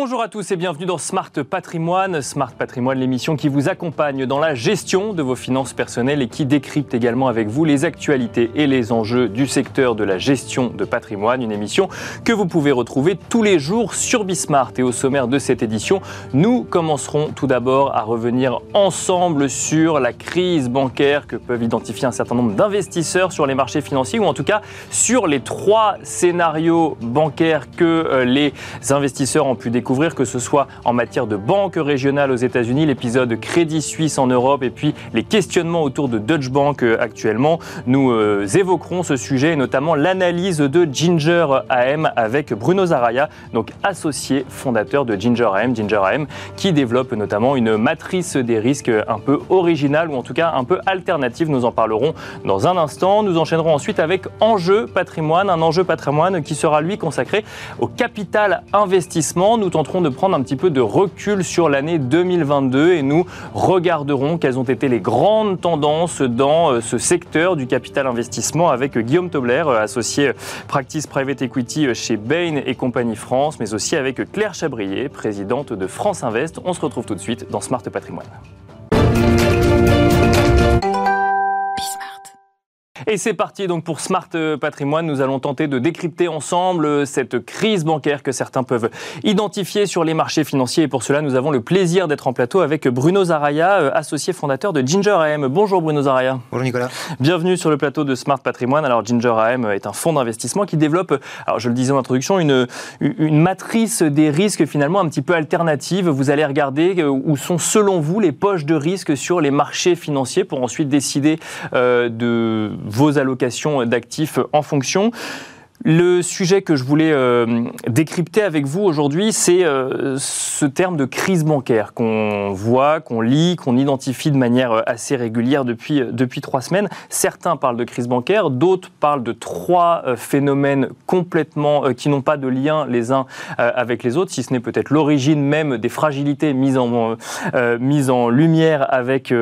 Bonjour à tous et bienvenue dans Smart Patrimoine. Smart Patrimoine, l'émission qui vous accompagne dans la gestion de vos finances personnelles et qui décrypte également avec vous les actualités et les enjeux du secteur de la gestion de patrimoine. Une émission que vous pouvez retrouver tous les jours sur Bismart. Et au sommaire de cette édition, nous commencerons tout d'abord à revenir ensemble sur la crise bancaire que peuvent identifier un certain nombre d'investisseurs sur les marchés financiers ou en tout cas sur les trois scénarios bancaires que euh, les investisseurs ont pu découvrir, que ce soit en matière de banque régionale aux États-Unis, l'épisode Crédit Suisse en Europe et puis les questionnements autour de Deutsche Bank euh, actuellement. Nous euh, évoquerons ce sujet et notamment l'analyse de Ginger AM avec Bruno Zaraya, donc associé fondateur de Ginger AM, Ginger AM, qui développe notamment une matrice des risques un peu originale ou en tout cas un peu alternative. Nous en parlerons dans un instant. Nous enchaînerons ensuite avec Enjeu patrimoine, un enjeu patrimoine qui sera lui consacré au capital investissement. Nous tenterons de prendre un petit peu de recul sur l'année 2022 et nous regarderons quelles ont été les grandes tendances dans euh, ce secteur du capital investissement avec Guillaume Tobler, euh, associé Practice Private Equity chez Bain et compagnie France, mais aussi avec Claire Chabrier, présidente de France Invest. On se retrouve tout de suite dans Smart Patrimoine. Et c'est parti donc pour Smart euh, Patrimoine. Nous allons tenter de décrypter ensemble euh, cette crise bancaire que certains peuvent identifier sur les marchés financiers. Et pour cela, nous avons le plaisir d'être en plateau avec Bruno Zaraya, euh, associé fondateur de Ginger AM. Bonjour Bruno Zaraya. Bonjour Nicolas. Bienvenue sur le plateau de Smart Patrimoine. Alors Ginger AM est un fonds d'investissement qui développe, alors je le disais en introduction, une, une matrice des risques finalement un petit peu alternative. Vous allez regarder où sont selon vous les poches de risque sur les marchés financiers pour ensuite décider de vos allocations d'actifs en fonction. Le sujet que je voulais euh, décrypter avec vous aujourd'hui, c'est euh, ce terme de crise bancaire qu'on voit, qu'on lit, qu'on identifie de manière euh, assez régulière depuis, depuis trois semaines. Certains parlent de crise bancaire, d'autres parlent de trois phénomènes complètement qui n'ont pas de lien les uns avec les autres, si ce n'est peut-être l'origine même des fragilités mises en, mises en lumière avec,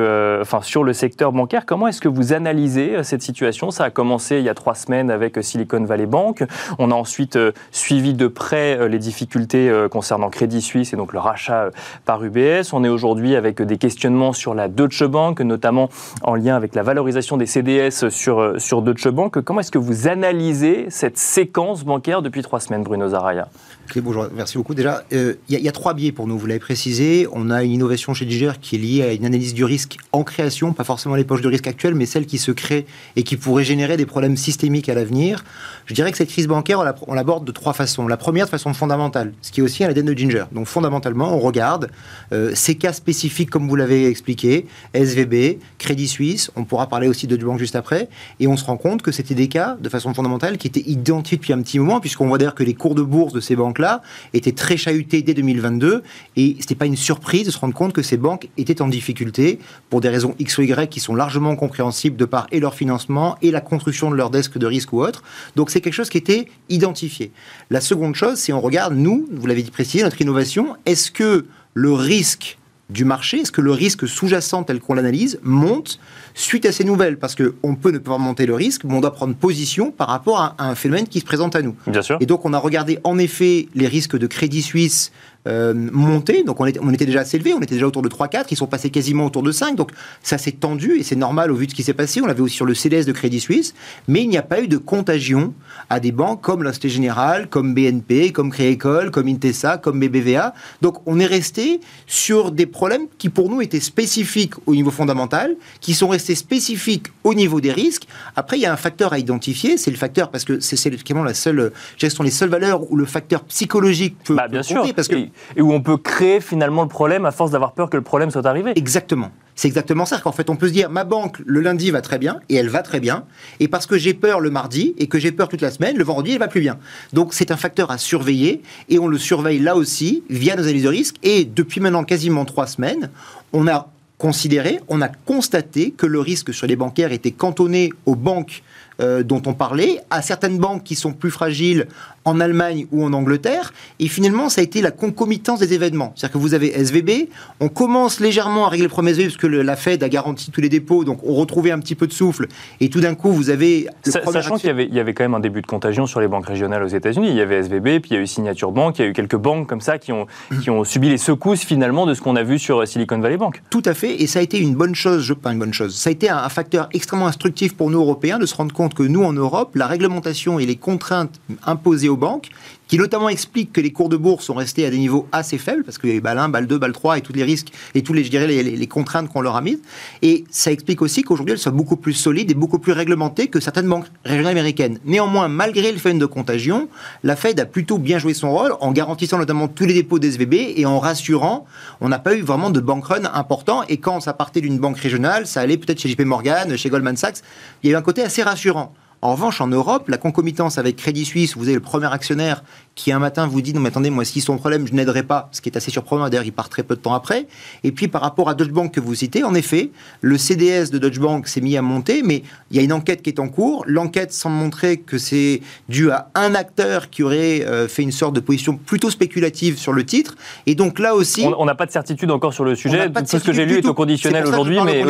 enfin, sur le secteur bancaire. Comment est-ce que vous analysez cette situation? Ça a commencé il y a trois semaines avec Silicon Valley Bank. On a ensuite euh, suivi de près euh, les difficultés euh, concernant Crédit Suisse et donc le rachat par UBS. On est aujourd'hui avec des questionnements sur la Deutsche Bank, notamment en lien avec la valorisation des CDS sur, sur Deutsche Bank. Comment est-ce que vous analysez cette séquence bancaire depuis trois semaines, Bruno Zaraya bonjour, merci beaucoup. Déjà, il y, a trois biais pour nous, vous l'avez précisé. On a une innovation chez Diger qui est liée à une analyse du risque en création, pas forcément les poches de risque actuelles, mais celles qui se créent et qui pourraient générer des problèmes systémiques à l'avenir. Je dirais que cette crise bancaire, on l'aborde de trois façons. La première, de façon fondamentale, ce qui est aussi à l'ADN de Ginger. Donc fondamentalement, on regarde euh, ces cas spécifiques, comme vous l'avez expliqué, SVB, Crédit Suisse, on pourra parler aussi de Bank juste après, et on se rend compte que c'était des cas, de façon fondamentale, qui étaient identifiés depuis un petit moment, puisqu'on voit d'ailleurs que les cours de bourse de ces banques-là étaient très chahutés dès 2022, et ce n'était pas une surprise de se rendre compte que ces banques étaient en difficulté pour des raisons X ou Y qui sont largement compréhensibles de par et leur financement et la construction de leur desk de risque ou autre. Donc c'est quelque chose qui était identifié. La seconde chose, c'est on regarde, nous, vous l'avez dit précisé, notre innovation, est-ce que le risque du marché, est-ce que le risque sous-jacent tel qu'on l'analyse monte suite à ces nouvelles? Parce qu'on peut ne pas monter le risque, mais on doit prendre position par rapport à un phénomène qui se présente à nous. Bien sûr. Et donc on a regardé en effet les risques de Crédit Suisse euh, monter. Donc on était, on était déjà assez élevé, on était déjà autour de 3-4, ils sont passés quasiment autour de 5. Donc ça s'est tendu et c'est normal au vu de ce qui s'est passé. On l'avait aussi sur le CDS de Crédit Suisse, mais il n'y a pas eu de contagion à des banques comme la Société Générale, comme BNP, comme Créécole, comme Intesa, comme BBVA. Donc on est resté sur des problèmes qui pour nous étaient spécifiques au niveau fondamental, qui sont restés spécifiques au niveau des risques. Après, il y a un facteur à identifier, c'est le facteur parce que c'est la seule, ce sont les seules valeurs où le facteur psychologique peut, bah, bien sûr. parce que et où on peut créer finalement le problème à force d'avoir peur que le problème soit arrivé. Exactement. C'est exactement ça. Qu'en fait, on peut se dire, ma banque, le lundi va très bien, et elle va très bien, et parce que j'ai peur le mardi, et que j'ai peur toute la semaine, le vendredi, elle va plus bien. Donc, c'est un facteur à surveiller, et on le surveille là aussi, via nos analyses de risque, et depuis maintenant quasiment trois semaines, on a considéré, on a constaté que le risque sur les bancaires était cantonné aux banques euh, dont on parlait, à certaines banques qui sont plus fragiles en Allemagne ou en Angleterre. Et finalement, ça a été la concomitance des événements. C'est-à-dire que vous avez SVB, on commence légèrement à régler le premier SVB parce que la Fed a garanti tous les dépôts, donc on retrouvait un petit peu de souffle. Et tout d'un coup, vous avez... Sachant qu'il y, y avait, quand même un début de contagion sur les banques régionales aux États-Unis. Il y avait SVB, puis il y a eu Signature Bank, il y a eu quelques banques comme ça qui ont, qui ont subi les secousses finalement de ce qu'on a vu sur Silicon Valley Bank. Tout à fait, et ça a été une bonne chose, je pas une bonne chose, ça a été un facteur extrêmement instructif pour nous Européens de se rendre compte que nous en Europe, la réglementation et les contraintes imposées aux banques qui notamment explique que les cours de bourse sont restés à des niveaux assez faibles, parce qu'il y a eu BAL 1, BAL 2, BAL 3 et tous les risques et tous les, je dirais, les, contraintes qu'on leur a mises. Et ça explique aussi qu'aujourd'hui, elles sont beaucoup plus solides et beaucoup plus réglementées que certaines banques régionales américaines. Néanmoins, malgré le phénomène de contagion, la Fed a plutôt bien joué son rôle en garantissant notamment tous les dépôts des SVB et en rassurant, on n'a pas eu vraiment de bank run important. Et quand ça partait d'une banque régionale, ça allait peut-être chez JP Morgan, chez Goldman Sachs. Il y a eu un côté assez rassurant. En revanche, en Europe, la concomitance avec Crédit Suisse, vous avez le premier actionnaire qui un matin vous dit non mais attendez moi si son problème je n'aiderai pas ce qui est assez surprenant. D'ailleurs il part très peu de temps après. Et puis par rapport à Deutsche Bank que vous citez en effet le CDS de Deutsche Bank s'est mis à monter mais il y a une enquête qui est en cours. L'enquête semble montrer que c'est dû à un acteur qui aurait euh, fait une sorte de position plutôt spéculative sur le titre. Et donc là aussi on n'a pas de certitude encore sur le sujet. tout ce que j'ai lu est au conditionnel aujourd'hui mais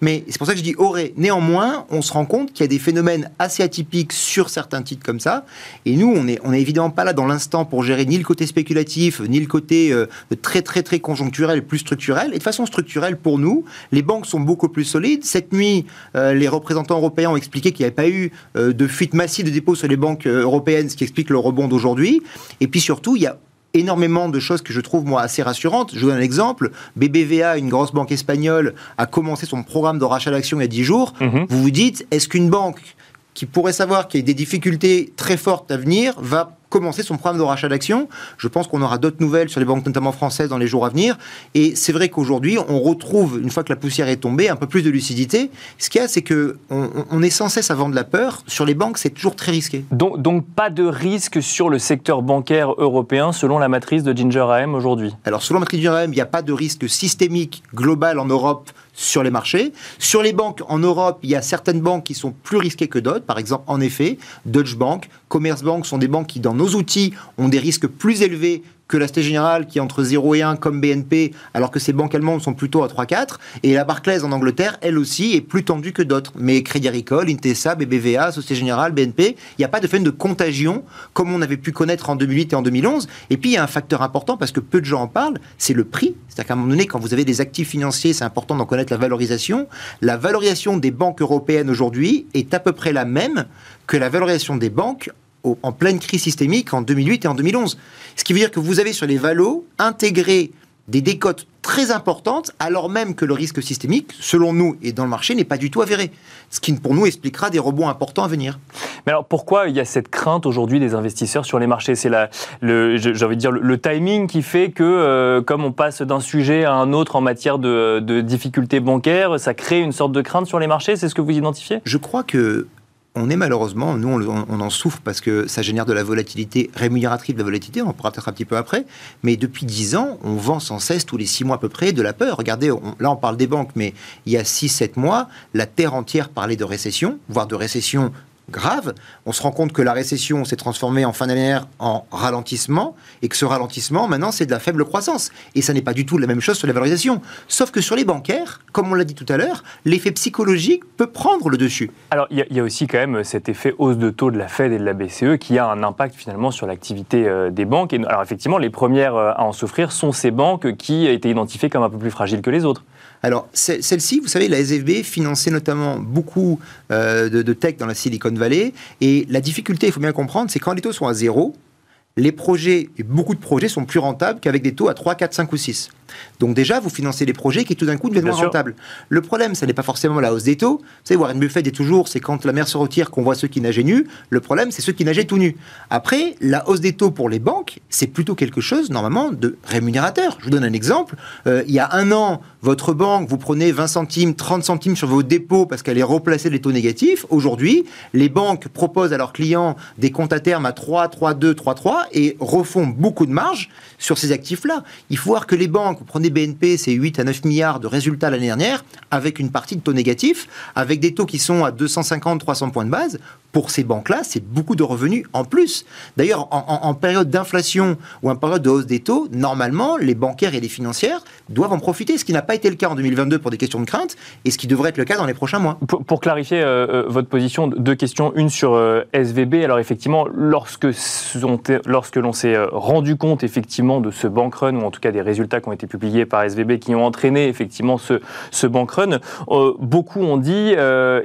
mais c'est pour ça que je dis aurait. Néanmoins on se rend compte qu'il y a des phénomènes assez atypiques sur certains titres comme ça. Et nous on est on est évidemment pas dans l'instant pour gérer ni le côté spéculatif, ni le côté euh, très très très conjoncturel, plus structurel. Et de façon structurelle, pour nous, les banques sont beaucoup plus solides. Cette nuit, euh, les représentants européens ont expliqué qu'il n'y avait pas eu euh, de fuite massive de dépôts sur les banques européennes, ce qui explique le rebond d'aujourd'hui. Et puis surtout, il y a énormément de choses que je trouve moi assez rassurantes. Je vous donne un exemple. BBVA, une grosse banque espagnole, a commencé son programme de rachat d'actions il y a 10 jours. Mhm. Vous vous dites, est-ce qu'une banque qui pourrait savoir qu'il y a des difficultés très fortes à venir va commencer son programme de rachat d'actions. Je pense qu'on aura d'autres nouvelles sur les banques, notamment françaises, dans les jours à venir. Et c'est vrai qu'aujourd'hui, on retrouve, une fois que la poussière est tombée, un peu plus de lucidité. Ce qu'il y a, c'est que on, est sans cesse à vendre de la peur. Sur les banques, c'est toujours très risqué. Donc, donc, pas de risque sur le secteur bancaire européen, selon la matrice de Ginger AM aujourd'hui? Alors, selon la matrice de Ginger AM, il n'y a pas de risque systémique global en Europe sur les marchés. Sur les banques en Europe, il y a certaines banques qui sont plus risquées que d'autres. Par exemple, en effet, Deutsche Bank, Commerzbank sont des banques qui, dans nos outils, ont des risques plus élevés que la Société Générale qui est entre 0 et 1 comme BNP, alors que ces banques allemandes sont plutôt à 3-4. Et la Barclays en Angleterre, elle aussi, est plus tendue que d'autres. Mais Crédit Agricole, Intesa, BBVA, Société Générale, BNP, il n'y a pas de phénomène de contagion comme on avait pu connaître en 2008 et en 2011. Et puis il y a un facteur important parce que peu de gens en parlent, c'est le prix. C'est-à-dire qu'à un moment donné, quand vous avez des actifs financiers, c'est important d'en connaître la valorisation. La valorisation des banques européennes aujourd'hui est à peu près la même que la valorisation des banques en pleine crise systémique en 2008 et en 2011. Ce qui veut dire que vous avez sur les valos intégré des décotes très importantes, alors même que le risque systémique, selon nous et dans le marché, n'est pas du tout avéré. Ce qui, pour nous, expliquera des rebonds importants à venir. Mais alors, pourquoi il y a cette crainte aujourd'hui des investisseurs sur les marchés? C'est le, j'ai envie de dire, le, timing qui fait que, euh, comme on passe d'un sujet à un autre en matière de, de difficultés bancaires, ça crée une sorte de crainte sur les marchés C'est ce que vous identifiez? Je crois que on est malheureusement, nous on, en souffre parce que ça génère de la volatilité rémunératrice de la volatilité, on pourra peut-être un petit peu après, mais depuis 10 ans, on vend sans cesse, tous les 6 mois à peu près, de la peur. Regardez, là on parle des banques, mais il y a 6-7 mois, la Terre entière parlait de récession, voire de récession grave. On se rend compte que la récession s'est transformée en fin d'année en ralentissement et que ce ralentissement, maintenant, c'est de la faible croissance. Et ça n'est pas du tout la même chose sur la valorisation. Sauf que sur les bancaires, comme on l'a dit tout à l'heure, l'effet psychologique peut prendre le dessus. Alors, il y, a aussi quand même cet effet hausse de taux de la Fed et de la BCE qui a un impact finalement sur l'activité euh, des banques. Et, alors, effectivement, les premières euh, à en souffrir sont ces banques qui été identifiées comme un peu plus fragiles que les autres. Alors, celle-ci, vous savez, la SFB finançait notamment beaucoup euh, de, de, tech dans la Silicon Valley. Et la difficulté, il faut bien comprendre, c'est quand les taux sont à zéro, les projets, et beaucoup de projets sont plus rentables qu'avec des taux à 3, 4, 5 ou 6. Donc déjà, vous financez des projets qui tout d'un coup deviennent moins rentables. Le problème, ce n'est pas forcément la hausse des taux. Vous savez, Warren Buffett dit toujours, c'est quand la mer se retire qu'on voit ceux qui nageaient nus. Le problème, c'est ceux qui nageaient tout nus. Après, la hausse des taux pour les banques, c'est plutôt quelque chose, normalement, de rémunérateur. Je vous donne un exemple. Euh, il y a un an, votre banque, vous prenez 20 centimes, 30 centimes sur vos dépôts parce qu'elle est replacée les taux négatifs. Aujourd'hui, les banques proposent à leurs clients des comptes à terme à 3, 3, 2, 3, 3 et refont beaucoup de marge sur ces actifs-là. Il faut voir que les banques, vous prenez BNP, c'est 8 à 9 milliards de résultats l'année dernière, avec une partie de taux négatifs, avec des taux qui sont à 250, 300 points de base. Pour ces banques-là, c'est beaucoup de revenus en plus. D'ailleurs, en, période d'inflation ou en période de hausse des taux, normalement, les bancaires et les financières doivent en profiter, ce qui n'a pas été le cas en 2022 pour des questions de crainte, et ce qui devrait être le cas dans les prochains mois. Pour, clarifier euh, euh, votre position, deux questions. Une sur euh, SVB. Alors effectivement, lorsque, l'on s'est rendu compte effectivement de ce bank run, ou en tout cas des résultats qui ont été publiés par SVB qui ont entraîné effectivement ce, ce bank run, beaucoup ont dit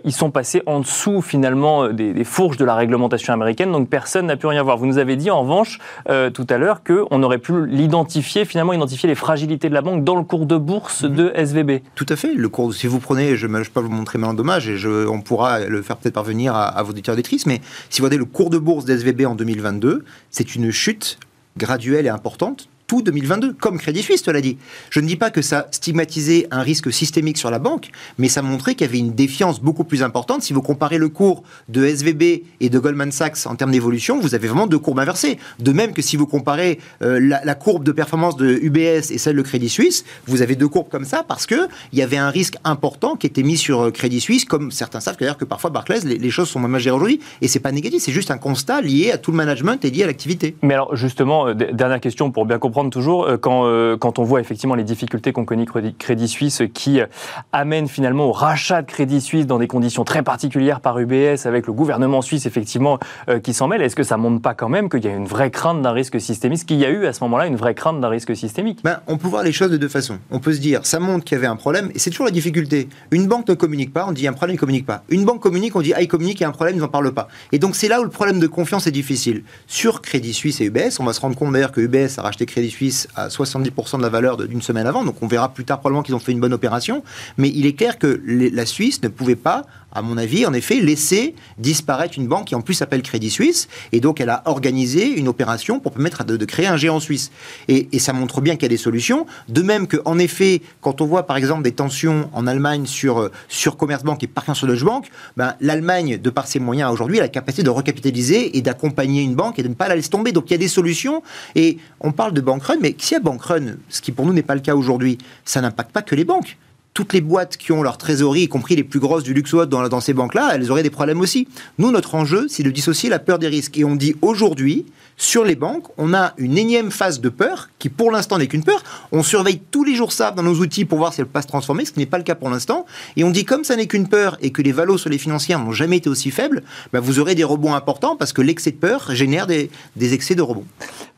ils sont passés en dessous finalement des des fourches de la réglementation américaine, donc personne n'a pu rien voir. Vous nous avez dit en revanche euh, tout à l'heure qu'on aurait pu l'identifier, finalement identifier les fragilités de la banque dans le cours de bourse mhm. de SVB. Tout à fait. Le cours, si vous prenez, je ne peux pas vous montrer maintenant dommage, et je, on pourra le faire peut-être parvenir à, à vos auditeurs auditrices, mais si vous regardez le cours de bourse d'SVB en 2022, c'est une chute graduelle et importante tout 2022, comme Crédit Suisse te l'a dit. Je ne dis pas que ça stigmatisait un risque systémique sur la banque, mais ça montrait qu'il y avait une défiance beaucoup plus importante. Si vous comparez le cours de SVB et de Goldman Sachs en termes d'évolution, vous avez vraiment deux courbes inversées. De même que si vous comparez euh, la, courbe de performance de UBS et celle de Crédit Suisse, vous avez deux courbes comme ça parce que il y avait un risque important qui était mis sur euh, Crédit Suisse, comme certains savent d'ailleurs que parfois Barclays, les, choses sont moins gérées aujourd'hui, et c'est pas négatif, c'est juste un constat lié à tout le management et lié à l'activité. Mais alors justement, euh, dernière question pour bien comprendre toujours, euh, quand, euh, quand on voit effectivement les difficultés qu'ont connues Crédit Suisse qui euh, amènent finalement au rachat de Crédit Suisse dans des conditions très particulières par UBS avec le gouvernement suisse effectivement qui s'en mêle, est-ce que ça montre pas quand même qu'il y a une vraie crainte d'un risque systémique qu'il y a eu à ce moment-là une vraie crainte d'un risque systémique? Ben, On peut voir les choses de deux façons. On peut se dire, ça montre qu'il y avait un problème, et c'est toujours la difficulté. Une banque ne communique pas, on dit un problème, il ne communique pas. Une banque communique, on dit ah, il communique, il y a un problème, ils n'en parlent pas. Et donc c'est là où le problème de confiance est difficile. Sur Crédit Suisse et UBS, on va se rendre compte d'ailleurs que UBS a racheté Crédit Suisse à 70% de la valeur d'une semaine avant. Donc on verra plus tard probablement qu'ils ont fait une bonne opération. Mais il est clair que la Suisse ne pouvait pas, à mon avis, en effet, laisser disparaître une banque qui en plus s'appelle Crédit Suisse. Et donc elle a organisé une opération pour permettre de, créer un géant suisse. Et, ça montre bien qu'il y a des solutions. De même qu'en effet, quand on voit par exemple des tensions en Allemagne sur, sur Commerzbank et par sur Deutsche Bank, ben, l'Allemagne, de par ses moyens aujourd'hui, a la capacité de recapitaliser et d'accompagner une banque et de ne pas la laisser tomber. Donc il y a des solutions. Et on parle de bank run, mais s'il y a bank run, ce qui pour nous n'est pas le cas aujourd'hui, ça n'impacte pas que les banques toutes les boîtes qui ont leur trésorerie, y compris les plus grosses du luxe dans, dans ces banques-là, elles auraient des problèmes aussi. Nous, notre enjeu, c'est de dissocier la peur des risques. Et on dit aujourd'hui, sur les banques, on a une énième phase de peur, qui pour l'instant n'est qu'une peur. On surveille tous les jours ça dans nos outils pour voir si elle peut pas se transformer, ce qui n'est pas le cas pour l'instant. Et on dit, comme ça n'est qu'une peur et que les valos sur les financières n'ont jamais été aussi faibles, bah, vous aurez des rebonds importants parce que l'excès de peur génère des excès de rebonds.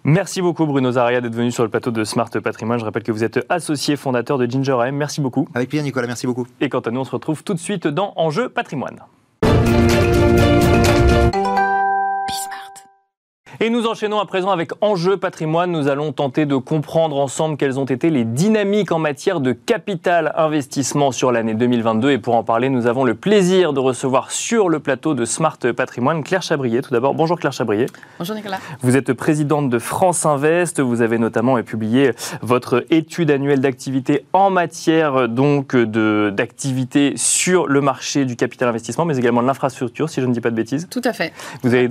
Merci beaucoup Bruno Zaria d'être venu sur le plateau de Smart Patrimoine. Je rappelle que vous êtes associé fondateur de Ginger AM. Merci beaucoup. Avec plaisir Nicolas, merci beaucoup. Et quant à nous, on se retrouve tout de suite dans Enjeu Patrimoine. Et nous enchaînons à présent avec Enjeu patrimoine. Nous allons tenter de comprendre ensemble quelles ont été les dynamiques en matière de capital investissement sur l'année 2022. Et pour en parler, nous avons le plaisir de recevoir sur le plateau de Smart Patrimoine Claire Chabrier. Tout d'abord, bonjour Claire Chabrier. Bonjour Nicolas. Vous êtes présidente de France Invest. Vous avez notamment publié votre étude annuelle d'activité en matière donc d'activité sur le marché du capital investissement, mais également de l'infrastructure, si je ne dis pas de bêtises. Tout à fait. Vous, avez,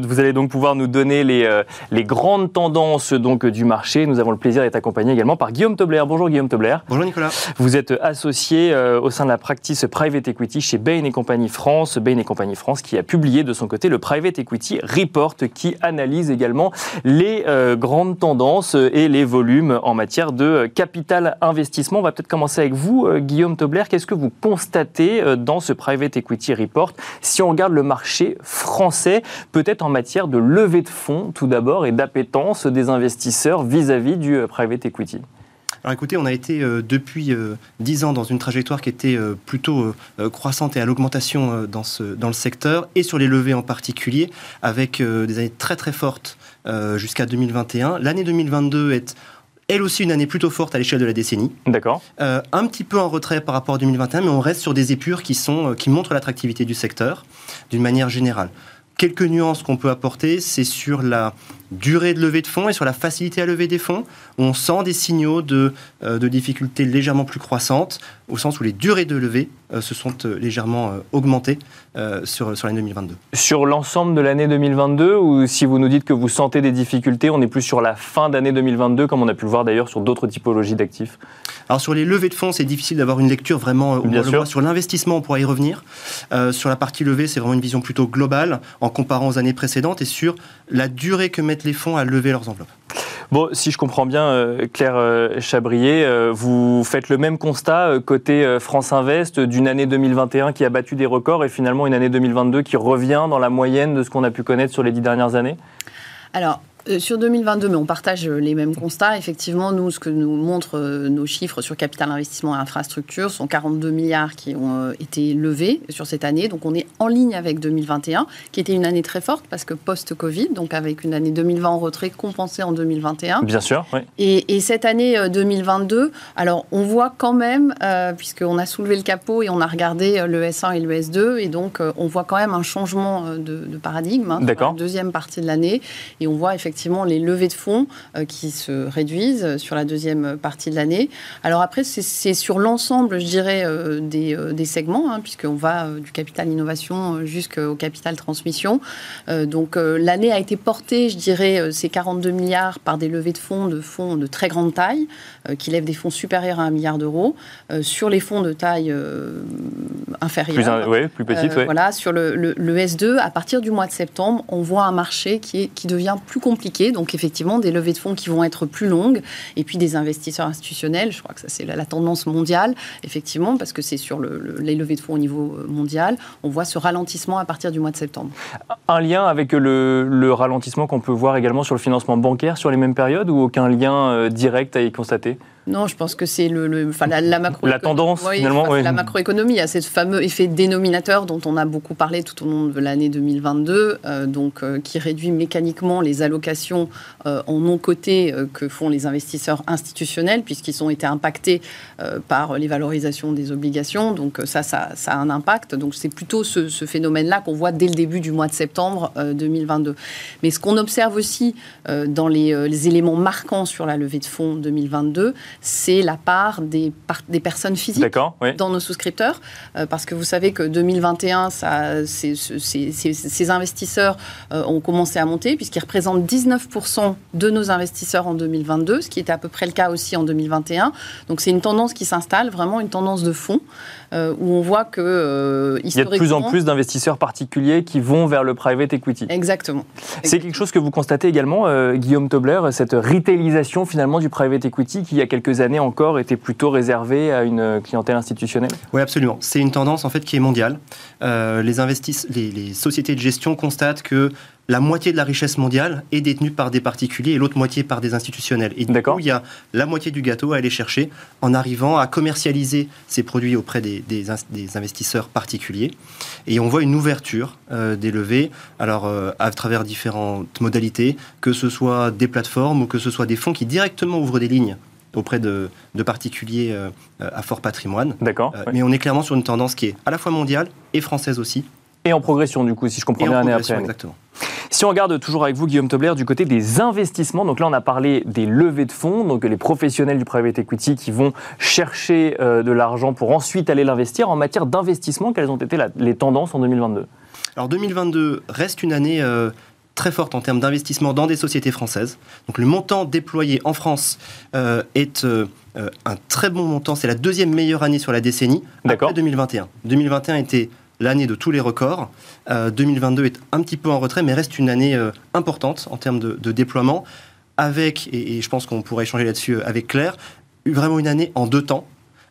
vous allez donc pouvoir nous donner les, euh, les grandes tendances donc, du marché. Nous avons le plaisir d'être accompagnés également par Guillaume Tobler. Bonjour Guillaume Tobler. Bonjour Nicolas. Vous êtes associé euh, au sein de la practice Private Equity chez Bain et Compagnie France. Bain et Compagnie France qui a publié de son côté le Private Equity Report qui analyse également les euh, grandes tendances et les volumes en matière de capital investissement. On va peut-être commencer avec vous, Guillaume Tobler. Qu'est-ce que vous constatez dans ce Private Equity Report si on regarde le marché français, peut-être en matière de levée de fonds tout d'abord et d'appétence des investisseurs vis-à-vis du euh, private equity alors écoutez, on a été euh, depuis euh, dix ans dans une trajectoire qui était plutôt croissante et à l'augmentation dans, ce, dans le secteur et sur les levées en particulier, avec des années très très fortes jusqu'à 2021. L'année 2022 est elle aussi une année plutôt forte à l'échelle de la décennie. D'accord. un petit peu en retrait par rapport à 2021, mais on reste sur des épures qui, sont, qui montrent l'attractivité du secteur d'une manière générale. Quelques nuances qu'on peut apporter, c'est sur la durée de levée de fonds et sur la facilité à lever des fonds. On sent des signaux de, de difficultés légèrement plus croissantes, au sens où les durées de levée se sont légèrement augmentées sur, sur l'année 2022. Sur l'ensemble de l'année 2022, ou si vous nous dites que vous sentez des difficultés, on est plus sur la fin d'année 2022, comme on a pu le voir d'ailleurs sur d'autres typologies d'actifs? Alors sur les levées de fonds, c'est difficile d'avoir une lecture vraiment Bien sûr. Sur l'investissement, on pourra y revenir. sur la partie levée, c'est vraiment une vision plutôt globale en comparant aux années précédentes et sur la durée que mettent les fonds à lever leurs enveloppes. Bon, si je comprends bien, euh, Claire euh, Chabrier, euh, vous faites le même constat côté France Invest d'une année 2021 qui a battu des records et finalement une année 2022 qui revient dans la moyenne de ce qu'on a pu connaître sur les dix dernières années? Alors, euh, sur 2022, mais on partage les mêmes constats. Effectivement, nous, ce que nous montrent euh, nos chiffres sur capital investissement et infrastructure sont 42 milliards qui ont euh, été levés sur cette année. Donc on est en ligne avec 2021, qui était une année très forte parce que post-Covid, donc avec une année 2020 en retrait compensée en 2021. Bien sûr, oui. Et, cette année 2022, alors on voit quand même, puisqu'on a soulevé le capot et on a regardé le S1 et le S2, et donc on voit quand même un changement de, paradigme hein, la deuxième partie de l'année. Et on voit effectivement effectivement les levées de fonds euh, qui se réduisent sur la deuxième partie de l'année. Alors après, c'est sur l'ensemble, je dirais, euh, des, euh, des segments, hein, puisqu'on va du capital innovation jusqu'au capital transmission. donc l'année a été portée, je dirais, ces 42 milliards par des levées de fonds de fonds de très grande taille, qui lèvent des fonds supérieurs à un milliard d'euros. sur les fonds de taille inférieure, plus, ouais, plus petite, voilà, sur le, le, S2, à partir du mois de septembre, on voit un marché qui, est, qui devient plus compliqué donc effectivement, des levées de fonds qui vont être plus longues, et puis des investisseurs institutionnels. Je crois que ça c'est la, tendance mondiale, effectivement, parce que c'est sur les levées de fonds au niveau euh, mondial. On voit ce ralentissement à partir du mois de septembre. Un lien avec le, ralentissement qu'on peut voir également sur le financement bancaire sur les mêmes périodes, ou aucun lien euh, direct à y constater? Non, je pense que c'est le, la, macro la tendance finalement. La macroéconomie, il y a ce fameux effet dénominateur dont on a beaucoup parlé tout au long de l'année 2022, euh, donc euh, qui réduit mécaniquement les allocations euh, en non coté que font les investisseurs institutionnels, puisqu'ils ont été impactés par les valorisations des obligations. Donc ça, ça, a un impact. Donc c'est plutôt ce, phénomène-là qu'on voit dès le début du mois de septembre 2022. Mais ce qu'on observe aussi dans les, les éléments marquants sur la levée de fonds 2022, c'est la part des, des personnes physiques dans nos souscripteurs. Euh, parce que vous savez que 2021, ça, ces investisseurs euh, ont commencé à monter, puisqu'ils représentent 19% de nos investisseurs en 2022, ce qui était à peu près le cas aussi en 2021. Donc c'est une tendance qui s'installe, vraiment une tendance de fond. Euh, où on voit que Il y a de plus en plus d'investisseurs particuliers qui vont vers le private equity. Exactement. C'est quelque chose que vous constatez également, Guillaume Tobler, cette retailisation finalement du private equity qui, il y a quelques années encore, était plutôt réservée à une clientèle institutionnelle? Oui, absolument. C'est une tendance en fait qui est mondiale. Euh, les, les, les sociétés de gestion constatent que la moitié de la richesse mondiale est détenue par des particuliers et l'autre moitié par des institutionnels. Et du coup, il y a la moitié du gâteau à aller chercher en arrivant à commercialiser ces produits auprès des, investisseurs particuliers. Et on voit une ouverture euh, des levées, alors euh, à travers différentes modalités, que ce soit des plateformes ou que ce soit des fonds qui directement ouvrent des lignes auprès de, particuliers euh, à fort patrimoine. D'accord. Mais on est clairement sur une tendance qui est à la fois mondiale et française aussi. Et en progression, du coup, si je comprends bien, année après Exactement. Si on regarde toujours avec vous, Guillaume Tobler, du côté des investissements, donc là on a parlé des levées de fonds, donc les professionnels du private equity qui vont chercher euh, de l'argent pour ensuite aller l'investir. En matière d'investissement, quelles ont été les tendances en 2022 Alors 2022 reste une année euh, très forte en termes d'investissement dans des sociétés françaises. Donc le montant déployé en France euh, est un très bon montant. C'est la deuxième meilleure année sur la décennie après 2021. 2021 était l'année de tous les records. 2022 euh, est un petit peu en retrait, mais reste une année euh, importante en termes de, déploiement, avec, et, je pense qu'on pourrait échanger là-dessus euh, avec Claire, vraiment une année en deux temps.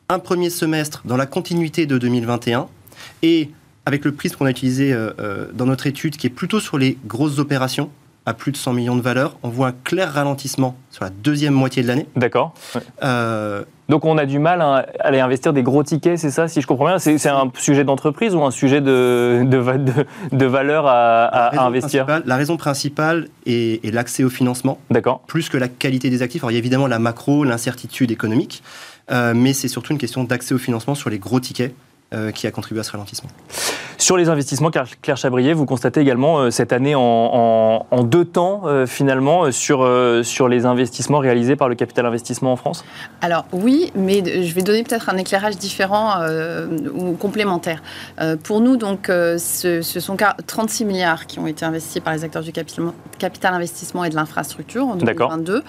Un premier semestre dans la continuité de 2021, et avec le prisme qu'on a utilisé dans notre étude, qui est plutôt sur les grosses opérations, à plus de 100 millions de valeurs, on voit un clair ralentissement sur la deuxième moitié de l'année. D'accord. Donc on a du mal à aller investir des gros tickets, c'est ça, si je comprends bien? C'est un sujet d'entreprise ou un sujet de, de, de, valeur à, investir? La raison principale est, l'accès au financement, plus que la qualité des actifs. Alors il y a évidemment la macro, l'incertitude économique, euh, mais c'est surtout une question d'accès au financement sur les gros tickets euh, qui a contribué à ce ralentissement. Sur les investissements, Claire Chabrier, vous constatez également cette année en, deux temps, finalement, sur, sur les investissements réalisés par le capital investissement en France? Alors oui, mais je vais donner peut-être un éclairage différent ou complémentaire. pour nous, donc, ce, ce, sont 36 milliards qui ont été investis par les acteurs du capital, capital investissement et de l'infrastructure en 2022.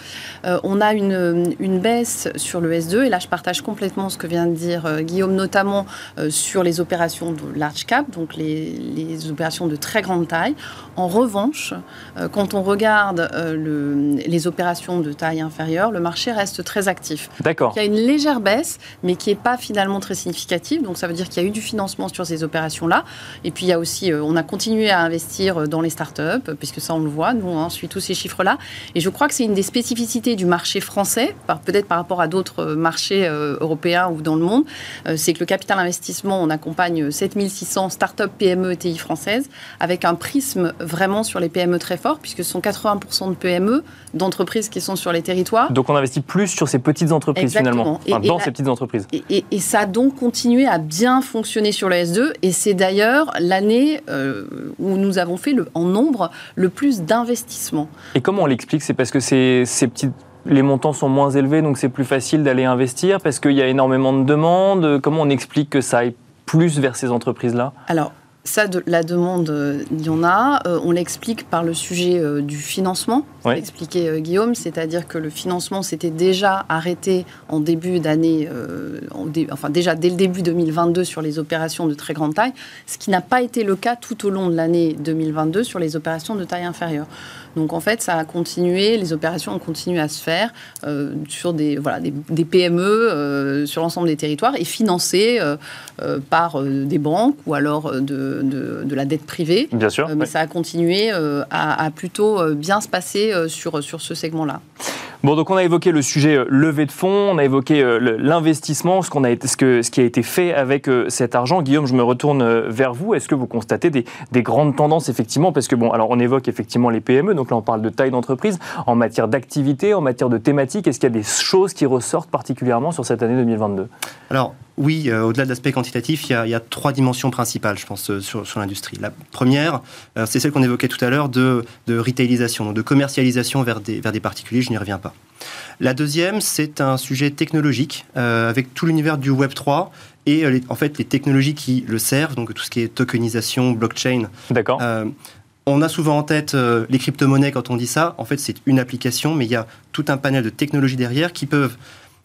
on a une, une baisse sur le S2, et là je partage complètement ce que vient de dire euh, Guillaume, notamment euh, sur les opérations de large cap, donc les, les opérations de très grande taille. En revanche, euh, quand on regarde le, les opérations de taille inférieure, le marché reste très actif. D'accord. Il y a une légère baisse, mais qui n'est pas finalement très significative, donc ça veut dire qu'il y a eu du financement sur ces opérations-là. Et puis il y a aussi, on a continué à investir dans les startups, puisque ça on le voit, nous on suit tous ces chiffres-là. Et je crois que c'est une des spécificités du marché français, peut-être par rapport à d'autres marchés euh, européens ou dans le monde, euh, c'est que le capital investissement, on accompagne 7600 start-up, PME et TI françaises avec un prisme vraiment sur les PME très fort, puisque ce sont 80% de PME, d'entreprises qui sont sur les territoires. Donc on investit plus sur ces petites entreprises finalement, dans ces petites entreprises. Et, ça a donc continué à bien fonctionner sur le S2, et c'est d'ailleurs l'année euh, où nous avons fait le, en nombre le plus d'investissements. Et comment on l'explique? C'est parce que ces, ces petites les montants sont moins élevés, donc c'est plus facile d'aller investir parce qu'il y a énormément de demandes. Comment on explique que ça aille plus vers ces entreprises-là? Alors, ça, de, la demande, euh, il y en a. Euh, on l'explique par le sujet euh, du financement, ouais. expliqué Guillaume, c'est-à-dire que le financement s'était déjà arrêté en début d'année, enfin déjà dès le début 2022 sur les opérations de très grande taille, ce qui n'a pas été le cas tout au long de l'année 2022 sur les opérations de taille inférieure. Donc en fait, ça a continué, les opérations ont continué à se faire euh, sur des, voilà, des, PME euh, sur l'ensemble des territoires et financées euh, par des banques ou alors de, de, la dette privée. Bien sûr. mais ça a continué à, à, plutôt bien se passer sur, sur ce segment-là. Bon, donc on a évoqué le sujet levée de fonds, on a évoqué l'investissement, ce, qu'on a ce, que, ce qui a été fait avec cet argent. Guillaume, je me retourne vers vous. Est-ce que vous constatez des, des, grandes tendances, effectivement? Parce que, bon, alors on évoque effectivement les PME, donc donc là on parle de taille d'entreprise, en matière d'activité, en matière de thématique, est-ce qu'il y a des choses qui ressortent particulièrement sur cette année 2022 Alors oui, euh, au-delà de l'aspect quantitatif, il y, a, trois dimensions principales, je pense, euh, sur, l'industrie. La première, euh, c'est celle qu'on évoquait tout à l'heure de, de retailisation, de commercialisation vers des, vers des particuliers, je n'y reviens pas. La deuxième, c'est un sujet technologique, avec tout l'univers du Web 3 et en fait les technologies qui le servent, donc tout ce qui est tokenisation, blockchain. D'accord on a souvent en tête euh, les crypto-monnaies quand on dit ça. En fait, c'est une application, mais il y a tout un panel de technologies derrière qui peuvent,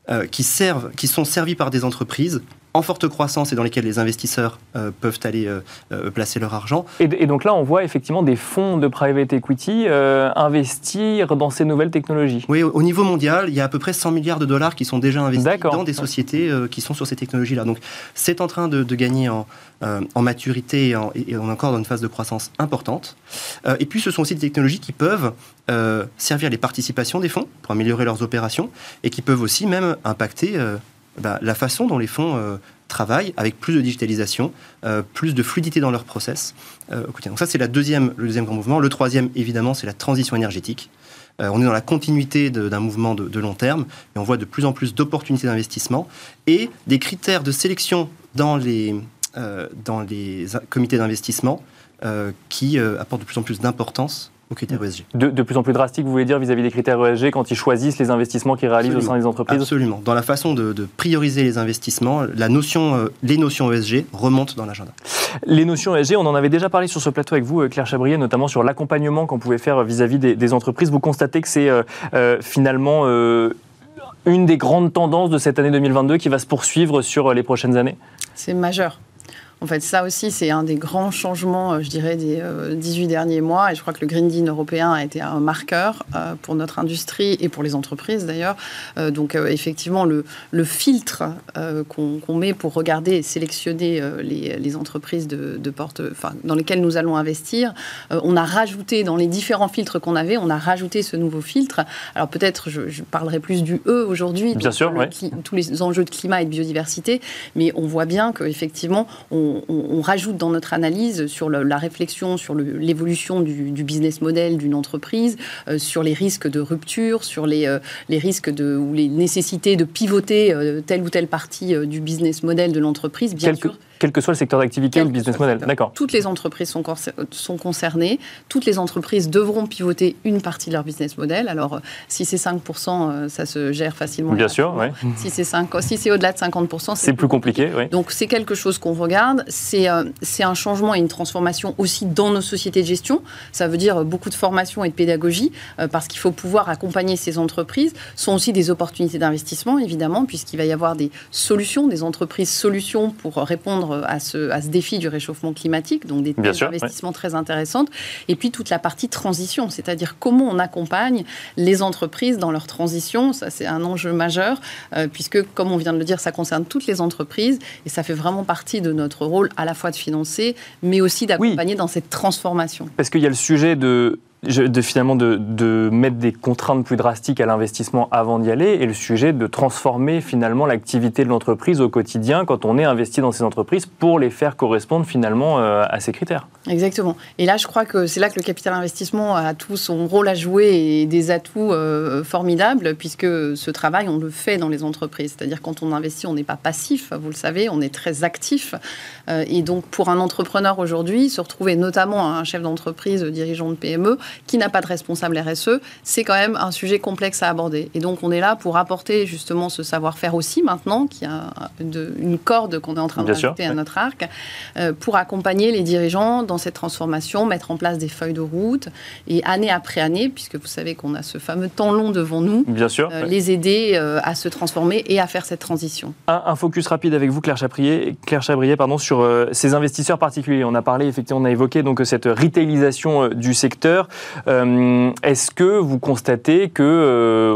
euh, qui servent, qui sont servies par des entreprises en forte croissance et dans lesquels les investisseurs euh, peuvent aller euh, euh, placer leur argent. Et, donc là, on voit effectivement des fonds de private equity investir dans ces nouvelles technologies. Oui, au, niveau mondial, il y a à peu près 100 milliards de dollars qui sont déjà investis dans des sociétés qui sont sur ces technologies-là. Donc c'est en train de, gagner en, en maturité et, on est encore dans une phase de croissance importante. et puis ce sont aussi des technologies qui peuvent servir les participations des fonds pour améliorer leurs opérations et qui peuvent aussi même impacter bah, la façon dont les fonds euh, travaillent avec plus de digitalisation, euh, plus de fluidité dans leur process. Euh, Donc ça, c'est la deuxième, le deuxième grand mouvement. Le troisième, évidemment, c'est la transition énergétique. on est dans la continuité d'un mouvement de, long terme et on voit de plus en plus d'opportunités d'investissement et des critères de sélection dans les, dans les comités d'investissement qui apportent de plus en plus d'importance ESG. De, plus en plus drastique, vous voulez dire, vis-à-vis des critères ESG, quand ils choisissent les investissements qu'ils réalisent au sein des entreprises Absolument. Dans la façon de, prioriser les investissements, la notion, euh, les notions ESG remontent dans l'agenda. Les notions ESG, on en avait déjà parlé sur ce plateau avec vous, euh, Claire Chabrier, notamment sur l'accompagnement qu'on pouvait faire vis-à-vis des, entreprises. Vous constatez que c'est euh, finalement une des grandes tendances de cette année 2022 qui va se poursuivre sur les prochaines années? C'est majeur. En fait, ça aussi, c'est un des grands changements, euh, je dirais, des 18 euh, derniers mois. Et je crois que le Green Deal européen a été un marqueur euh, pour notre industrie et pour les entreprises d'ailleurs. Donc, effectivement, le, le filtre qu'on met pour regarder et sélectionner les, entreprises de, porte, enfin, dans lesquelles nous allons investir, on a rajouté dans les différents filtres qu'on avait, on a rajouté ce nouveau filtre. Alors, peut-être, je, parlerai plus du E aujourd'hui. Bien sûr, tous les enjeux de climat et de biodiversité. Mais on voit bien qu'effectivement, on on, rajoute dans notre analyse sur la réflexion sur l'évolution du, business model d'une entreprise, euh, sur les risques de rupture, sur les, euh, risques de, ou les nécessités de pivoter euh, telle ou telle partie du business model de l'entreprise, bien sûr quel que soit le secteur d'activité ou le business model. D'accord. Toutes les entreprises sont, sont concernées. Toutes les entreprises devront pivoter une partie de leur business model. Alors, si c'est 5%, ça se gère facilement. Bien sûr, oui. Si c'est si au-delà de 50%, c'est plus compliqué. oui. Donc, c'est quelque chose qu'on regarde. C'est c'est un changement et une transformation aussi dans nos sociétés de gestion. Ça veut dire beaucoup de formation et de pédagogie, parce qu'il faut pouvoir accompagner ces entreprises. Ce sont aussi des opportunités d'investissement, évidemment, puisqu'il va y avoir des solutions, des entreprises solutions pour répondre à ce, à ce défi du réchauffement climatique, donc des investissements très intéressantes. Et puis toute la partie transition, c'est-à-dire comment on accompagne les entreprises dans leur transition. Ça, c'est un enjeu majeur, euh, puisque, comme on vient de le dire, ça concerne toutes les entreprises et ça fait vraiment partie de notre rôle à la fois de financer, mais aussi d'accompagner dans cette transformation. Parce qu'il y a le sujet de de finalement de, mettre des contraintes plus drastiques à l'investissement avant d'y aller et le sujet de transformer finalement l'activité de l'entreprise au quotidien quand on est investi dans ces entreprises pour les faire correspondre finalement euh, à ces critères. Exactement. Et là, je crois que c'est là que le capital investissement a tout son rôle à jouer et des atouts euh, formidables puisque ce travail, on le fait dans les entreprises. C'est-à-dire quand on investit, on n'est pas passif, vous le savez, on est très actif. Euh, et donc pour un entrepreneur aujourd'hui, se retrouver notamment un chef d'entreprise, dirigeant de PME, qui n'a pas de responsable RSE, c'est quand même un sujet complexe à aborder. Et donc, on est là pour apporter justement ce savoir-faire aussi maintenant, qui a une corde qu'on est en train de rajouter à notre arc, euh, pour accompagner les dirigeants dans cette transformation, mettre en place des feuilles de route et année après année, puisque vous savez qu'on a ce fameux temps long devant nous, Bien sûr, euh, les aider euh, à se transformer et à faire cette transition. Un, focus rapide avec vous, Claire Chabrier, Claire Chabrier pardon, sur ces investisseurs particuliers. On a parlé, effectivement, on a évoqué donc cette retailisation du secteur. Euh, est-ce que vous constatez que euh,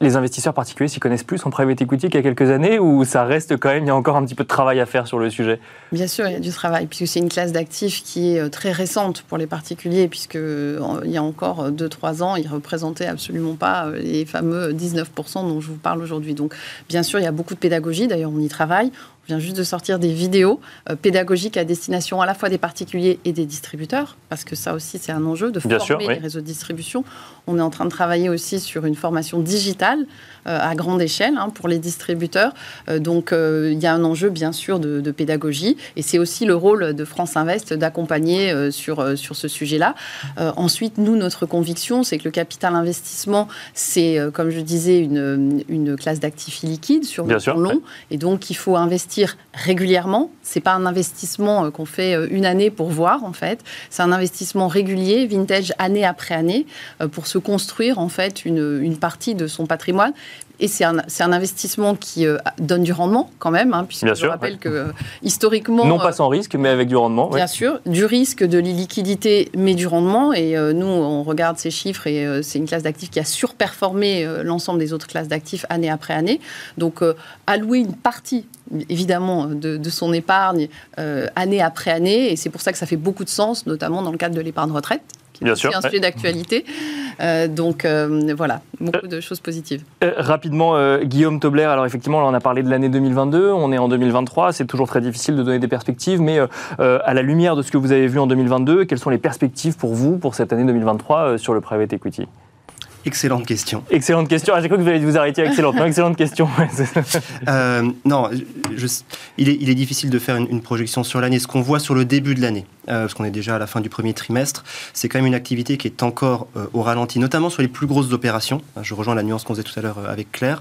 les investisseurs particuliers s'y connaissent plus en private equity qu'il y a quelques années ou ça reste quand même, il y a encore un petit peu de travail à faire sur le sujet? Bien sûr, il y a du travail, puisque c'est une classe d'actifs qui est euh, très récente pour les particuliers, puisque il y a encore 2-3 ans, ils représentaient absolument pas les fameux 19% dont je vous parle aujourd'hui. Donc, bien sûr, il y a beaucoup de pédagogie, d'ailleurs, on y travaille. Vient juste de sortir des vidéos euh, pédagogiques à destination à la fois des particuliers et des distributeurs, parce que ça aussi c'est un enjeu de former les réseaux de distribution. On est en train de travailler aussi sur une formation digitale euh, à grande échelle hein, pour les distributeurs. Euh, donc il y a un enjeu bien sûr de, de pédagogie, et c'est aussi le rôle de France Invest d'accompagner sur, sur ce sujet-là. ensuite, nous, notre conviction, c'est que le capital investissement, c'est, comme je disais, une, une classe d'actifs illiquides sur le long, et donc il faut investir régulièrement. C'est pas un investissement euh, qu'on fait euh, une année pour voir en fait. C'est un investissement régulier, vintage année après année, euh, pour se construire en fait une, une partie de son patrimoine. Et c'est un, un, investissement qui donne du rendement quand même, hein, puisque je rappelle que historiquement... Non pas sans risque, mais avec du rendement. Bien sûr, du risque, de l'illiquidité, mais du rendement. Et nous, on regarde ces chiffres et c'est une classe d'actifs qui a surperformé l'ensemble des autres classes d'actifs année après année. Donc, allouer une partie évidemment de, son épargne euh, année après année. Et c'est pour ça que ça fait beaucoup de sens, notamment dans le cadre de l'épargne retraite, qui est aussi un sujet d'actualité. Euh, donc euh, voilà, beaucoup de choses positives. rapidement, Guillaume Tobler, alors effectivement, on a parlé de l'année 2022, on est en 2023, c'est toujours très difficile de donner des perspectives, mais à la lumière de ce que vous avez vu en 2022, quelles sont les perspectives pour vous pour cette année 2023 sur le private equity? Excellente question. Excellente question. Ah, j'ai cru que vous alliez vous arrêter. Excellente, excellente question. euh, non, il, est, il, est, difficile de faire une, projection sur l'année. Ce qu'on voit sur le début de l'année, euh, parce qu'on est déjà à la fin du premier trimestre, c'est quand même une activité qui est encore euh, au ralenti, notamment sur les plus grosses opérations. Je rejoins la nuance qu'on faisait tout à l'heure avec Claire.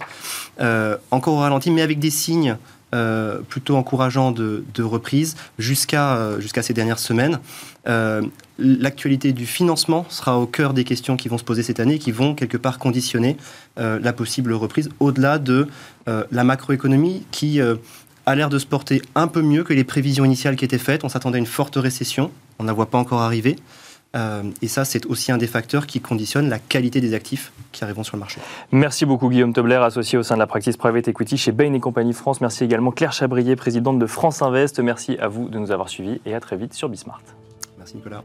encore au ralenti, mais avec des signes euh, plutôt encourageant de, reprise jusqu'à euh, jusqu'à ces dernières semaines. Euh, l'actualité du financement sera au cœur des questions qui vont se poser cette année, qui vont quelque part conditionner la possible reprise, au-delà de la macroéconomie qui a l'air de se porter un peu mieux que les prévisions initiales qui étaient faites. On s'attendait à une forte récession, on ne la voit pas encore arriver. Euh, et ça, c'est aussi un des facteurs qui conditionne la qualité des actifs qui arriveront sur le marché. Merci beaucoup Guillaume Tobler, associé au sein de la practice Private Equity chez Bain et Compagnie France. Merci également Claire Chabrier, présidente de France Invest. Merci à vous de nous avoir suivis et à très vite sur Bismart. Merci Nicolas.